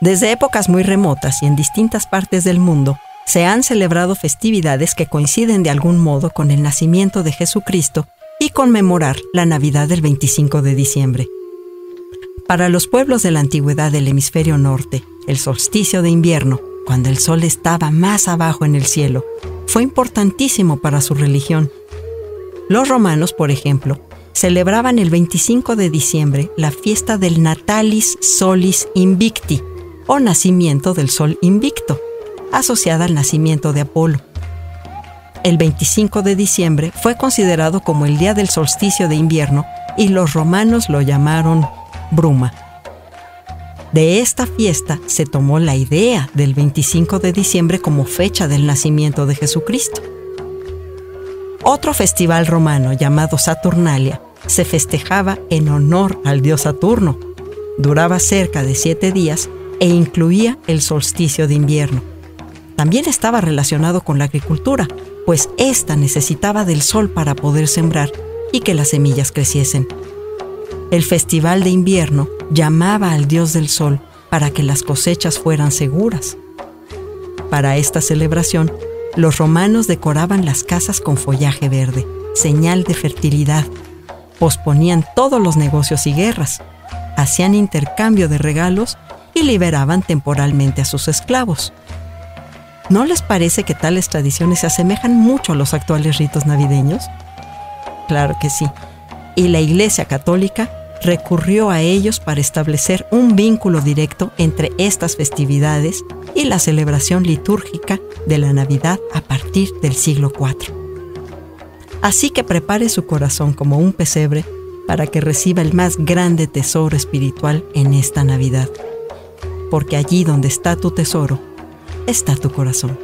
Desde épocas muy remotas y en distintas partes del mundo, se han celebrado festividades que coinciden de algún modo con el nacimiento de Jesucristo y conmemorar la Navidad del 25 de diciembre. Para los pueblos de la antigüedad del hemisferio norte, el solsticio de invierno, cuando el sol estaba más abajo en el cielo, fue importantísimo para su religión. Los romanos, por ejemplo, celebraban el 25 de diciembre la fiesta del Natalis Solis Invicti, o nacimiento del sol invicto, asociada al nacimiento de Apolo. El 25 de diciembre fue considerado como el día del solsticio de invierno y los romanos lo llamaron bruma. De esta fiesta se tomó la idea del 25 de diciembre como fecha del nacimiento de Jesucristo. Otro festival romano llamado Saturnalia se festejaba en honor al dios Saturno. Duraba cerca de siete días e incluía el solsticio de invierno. También estaba relacionado con la agricultura, pues ésta necesitaba del sol para poder sembrar y que las semillas creciesen. El festival de invierno llamaba al dios del sol para que las cosechas fueran seguras. Para esta celebración, los romanos decoraban las casas con follaje verde, señal de fertilidad. Posponían todos los negocios y guerras. Hacían intercambio de regalos y liberaban temporalmente a sus esclavos. ¿No les parece que tales tradiciones se asemejan mucho a los actuales ritos navideños? Claro que sí. Y la Iglesia Católica recurrió a ellos para establecer un vínculo directo entre estas festividades y la celebración litúrgica de la Navidad a partir del siglo IV. Así que prepare su corazón como un pesebre para que reciba el más grande tesoro espiritual en esta Navidad. Porque allí donde está tu tesoro, está tu corazón.